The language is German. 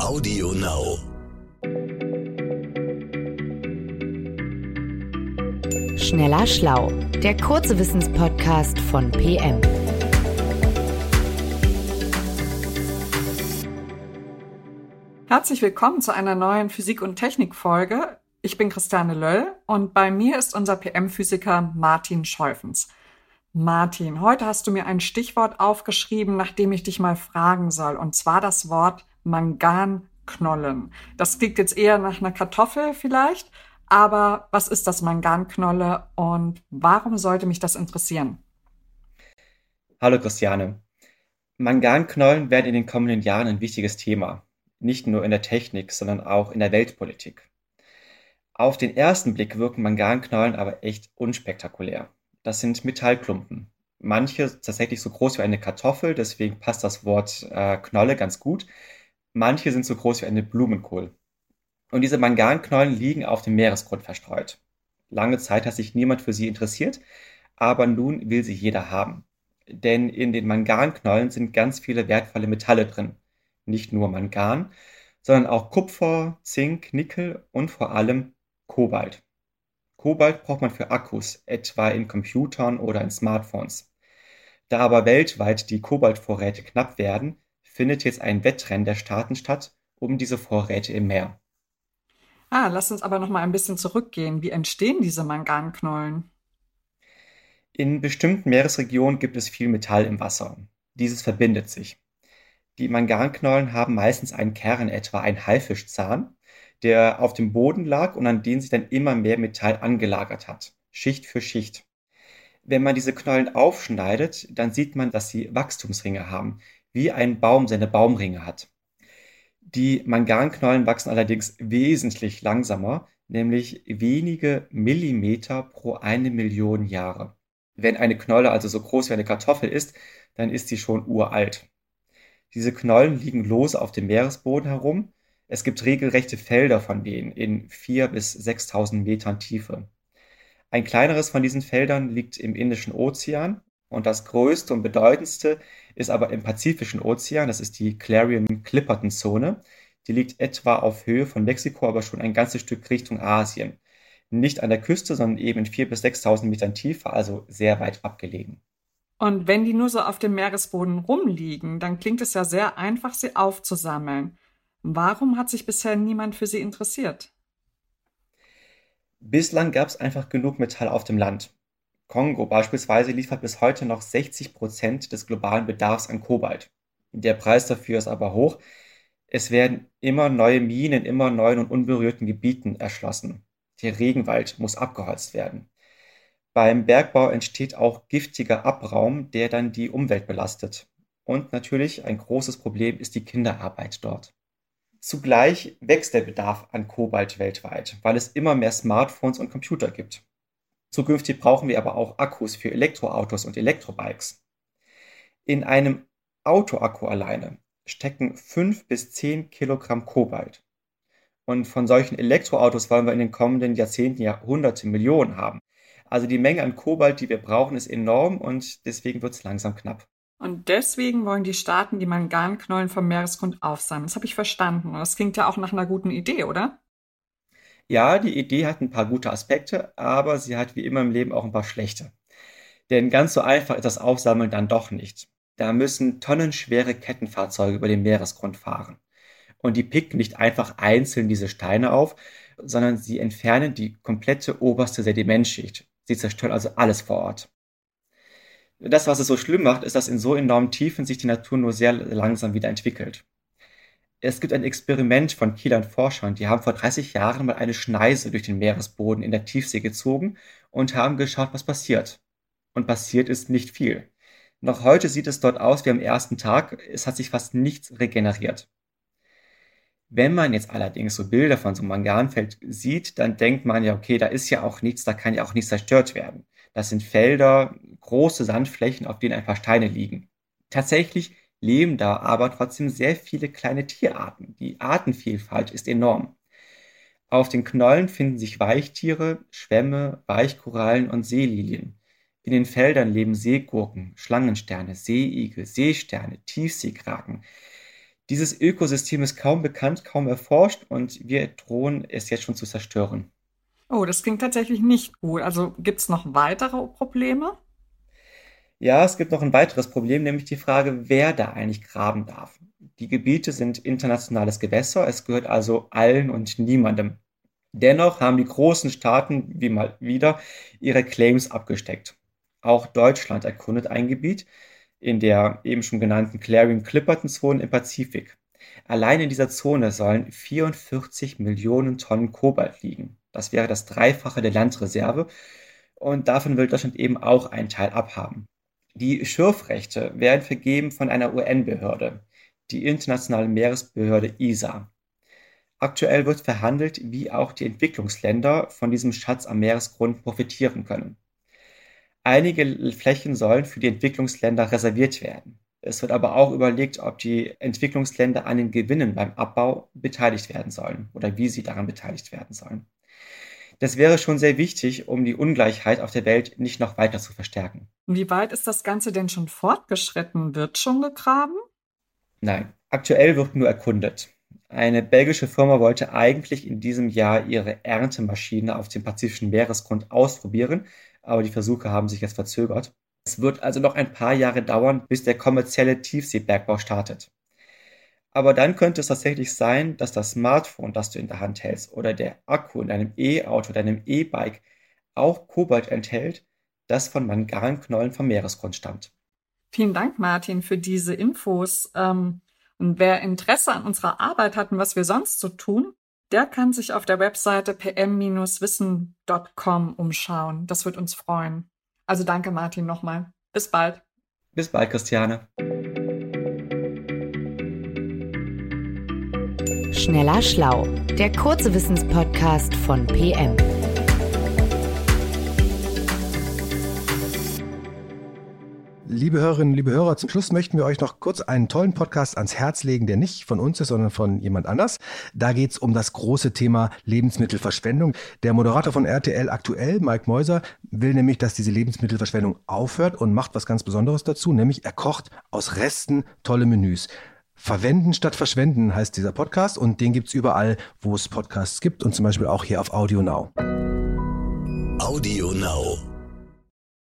Audio Now. Schneller Schlau, der kurze Wissenspodcast von PM. Herzlich willkommen zu einer neuen Physik- und Technik-Folge. Ich bin Christiane Löll und bei mir ist unser PM-Physiker Martin Scheufens. Martin, heute hast du mir ein Stichwort aufgeschrieben, nach dem ich dich mal fragen soll, und zwar das Wort Manganknollen. Das klingt jetzt eher nach einer Kartoffel vielleicht, aber was ist das Manganknolle und warum sollte mich das interessieren? Hallo Christiane. Manganknollen werden in den kommenden Jahren ein wichtiges Thema, nicht nur in der Technik, sondern auch in der Weltpolitik. Auf den ersten Blick wirken Manganknollen aber echt unspektakulär. Das sind Metallklumpen. Manche tatsächlich so groß wie eine Kartoffel, deswegen passt das Wort äh, Knolle ganz gut. Manche sind so groß wie eine Blumenkohl. Und diese Manganknollen liegen auf dem Meeresgrund verstreut. Lange Zeit hat sich niemand für sie interessiert, aber nun will sie jeder haben. Denn in den Manganknollen sind ganz viele wertvolle Metalle drin. Nicht nur Mangan, sondern auch Kupfer, Zink, Nickel und vor allem Kobalt. Kobalt braucht man für Akkus, etwa in Computern oder in Smartphones. Da aber weltweit die Kobaltvorräte knapp werden, findet jetzt ein Wettrennen der Staaten statt um diese Vorräte im Meer. Ah, lass uns aber noch mal ein bisschen zurückgehen. Wie entstehen diese Manganknollen? In bestimmten Meeresregionen gibt es viel Metall im Wasser. Dieses verbindet sich. Die Manganknollen haben meistens einen Kern, etwa ein Haifischzahn, der auf dem Boden lag und an den sich dann immer mehr Metall angelagert hat, Schicht für Schicht. Wenn man diese Knollen aufschneidet, dann sieht man, dass sie Wachstumsringe haben, wie ein Baum seine Baumringe hat. Die Manganknollen wachsen allerdings wesentlich langsamer, nämlich wenige Millimeter pro eine Million Jahre. Wenn eine Knolle also so groß wie eine Kartoffel ist, dann ist sie schon uralt. Diese Knollen liegen lose auf dem Meeresboden herum es gibt regelrechte Felder von denen in 4.000 bis 6.000 Metern Tiefe. Ein kleineres von diesen Feldern liegt im Indischen Ozean und das größte und bedeutendste ist aber im Pazifischen Ozean. Das ist die Clarion-Clipperton-Zone. Die liegt etwa auf Höhe von Mexiko, aber schon ein ganzes Stück Richtung Asien. Nicht an der Küste, sondern eben in 4.000 bis 6.000 Metern Tiefe, also sehr weit abgelegen. Und wenn die nur so auf dem Meeresboden rumliegen, dann klingt es ja sehr einfach, sie aufzusammeln. Warum hat sich bisher niemand für sie interessiert? Bislang gab es einfach genug Metall auf dem Land. Kongo beispielsweise liefert bis heute noch 60 Prozent des globalen Bedarfs an Kobalt. Der Preis dafür ist aber hoch. Es werden immer neue Minen in immer neuen und unberührten Gebieten erschlossen. Der Regenwald muss abgeholzt werden. Beim Bergbau entsteht auch giftiger Abraum, der dann die Umwelt belastet. Und natürlich ein großes Problem ist die Kinderarbeit dort. Zugleich wächst der Bedarf an Kobalt weltweit, weil es immer mehr Smartphones und Computer gibt. Zukünftig brauchen wir aber auch Akkus für Elektroautos und Elektrobikes. In einem Autoakku alleine stecken 5 bis 10 Kilogramm Kobalt. Und von solchen Elektroautos wollen wir in den kommenden Jahrzehnten ja hunderte Millionen haben. Also die Menge an Kobalt, die wir brauchen, ist enorm und deswegen wird es langsam knapp. Und deswegen wollen die Staaten die Manganknollen vom Meeresgrund aufsammeln. Das habe ich verstanden. Und das klingt ja auch nach einer guten Idee, oder? Ja, die Idee hat ein paar gute Aspekte, aber sie hat wie immer im Leben auch ein paar schlechte. Denn ganz so einfach ist das Aufsammeln dann doch nicht. Da müssen tonnenschwere Kettenfahrzeuge über den Meeresgrund fahren. Und die picken nicht einfach einzeln diese Steine auf, sondern sie entfernen die komplette oberste Sedimentschicht. Sie zerstören also alles vor Ort. Das, was es so schlimm macht, ist, dass in so enormen Tiefen sich die Natur nur sehr langsam wieder entwickelt. Es gibt ein Experiment von Kielern Forschern, die haben vor 30 Jahren mal eine Schneise durch den Meeresboden in der Tiefsee gezogen und haben geschaut, was passiert. Und passiert ist nicht viel. Noch heute sieht es dort aus wie am ersten Tag, es hat sich fast nichts regeneriert. Wenn man jetzt allerdings so Bilder von so einem Manganfeld sieht, dann denkt man ja, okay, da ist ja auch nichts, da kann ja auch nichts zerstört werden. Das sind Felder, große Sandflächen, auf denen ein paar Steine liegen. Tatsächlich leben da aber trotzdem sehr viele kleine Tierarten. Die Artenvielfalt ist enorm. Auf den Knollen finden sich Weichtiere, Schwämme, Weichkorallen und Seelilien. In den Feldern leben Seegurken, Schlangensterne, Seeigel, Seesterne, Tiefseekraken. Dieses Ökosystem ist kaum bekannt, kaum erforscht und wir drohen es jetzt schon zu zerstören. Oh, das klingt tatsächlich nicht gut. Also gibt es noch weitere Probleme? Ja, es gibt noch ein weiteres Problem, nämlich die Frage, wer da eigentlich graben darf. Die Gebiete sind internationales Gewässer, es gehört also allen und niemandem. Dennoch haben die großen Staaten wie mal wieder ihre Claims abgesteckt. Auch Deutschland erkundet ein Gebiet in der eben schon genannten Clarion-Clipperton-Zone im Pazifik. Allein in dieser Zone sollen 44 Millionen Tonnen Kobalt liegen. Das wäre das Dreifache der Landreserve und davon will Deutschland eben auch einen Teil abhaben. Die Schürfrechte werden vergeben von einer UN-Behörde, die Internationale Meeresbehörde ISA. Aktuell wird verhandelt, wie auch die Entwicklungsländer von diesem Schatz am Meeresgrund profitieren können. Einige Flächen sollen für die Entwicklungsländer reserviert werden. Es wird aber auch überlegt, ob die Entwicklungsländer an den Gewinnen beim Abbau beteiligt werden sollen oder wie sie daran beteiligt werden sollen. Das wäre schon sehr wichtig, um die Ungleichheit auf der Welt nicht noch weiter zu verstärken. Wie weit ist das Ganze denn schon fortgeschritten? Wird schon gegraben? Nein, aktuell wird nur erkundet. Eine belgische Firma wollte eigentlich in diesem Jahr ihre Erntemaschine auf dem pazifischen Meeresgrund ausprobieren, aber die Versuche haben sich jetzt verzögert. Es wird also noch ein paar Jahre dauern, bis der kommerzielle Tiefseebergbau startet. Aber dann könnte es tatsächlich sein, dass das Smartphone, das du in der Hand hältst, oder der Akku in deinem E-Auto, deinem E-Bike auch Kobalt enthält, das von Manganknollen vom Meeresgrund stammt. Vielen Dank, Martin, für diese Infos. Ähm und wer Interesse an unserer Arbeit hat und was wir sonst so tun, der kann sich auf der Webseite pm-wissen.com umschauen. Das wird uns freuen. Also danke, Martin, nochmal. Bis bald. Bis bald, Christiane. Schneller Schlau, der kurze Wissenspodcast von PM. Liebe Hörerinnen, liebe Hörer, zum Schluss möchten wir euch noch kurz einen tollen Podcast ans Herz legen, der nicht von uns ist, sondern von jemand anders. Da geht es um das große Thema Lebensmittelverschwendung. Der Moderator von RTL aktuell, Mike Meuser, will nämlich, dass diese Lebensmittelverschwendung aufhört und macht was ganz Besonderes dazu, nämlich er kocht aus Resten tolle Menüs. Verwenden statt verschwenden heißt dieser Podcast und den gibt es überall, wo es Podcasts gibt und zum Beispiel auch hier auf Audio Now. Audio Now.